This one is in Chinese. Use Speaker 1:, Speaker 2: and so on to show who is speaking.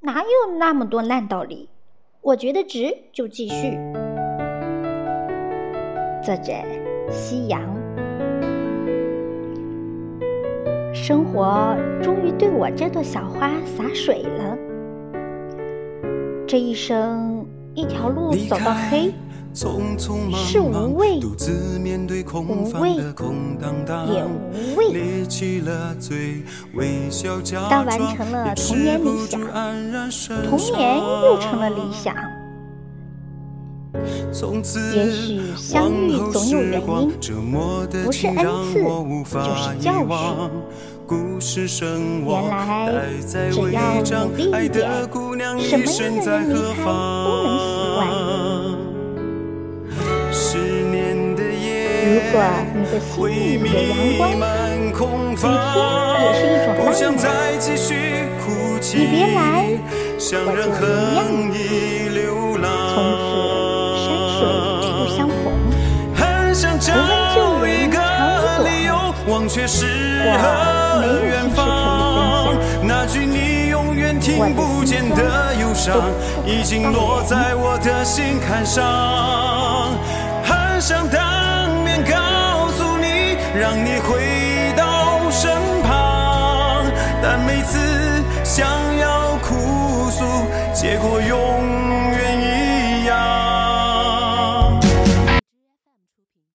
Speaker 1: 哪有那么多烂道理？我觉得值就继续。作者：夕阳。生活终于对我这朵小花洒水了。这一生，一条路走到黑。是无畏，无畏也无畏。当完成了童年理想，童年又成了理想。也许相遇总有原因，不是恩赐，就是教训。原来只要努力一点，什么样的人离开都能如果你的心里有阳光，雨天也是一种浪漫。你别来，我就一样。从此山水不相逢，不问旧人长短，我没有心事可以分享。我的心伤已经落在我的心坎上，很想当，让你回到身旁，但每次想要哭诉，结果永。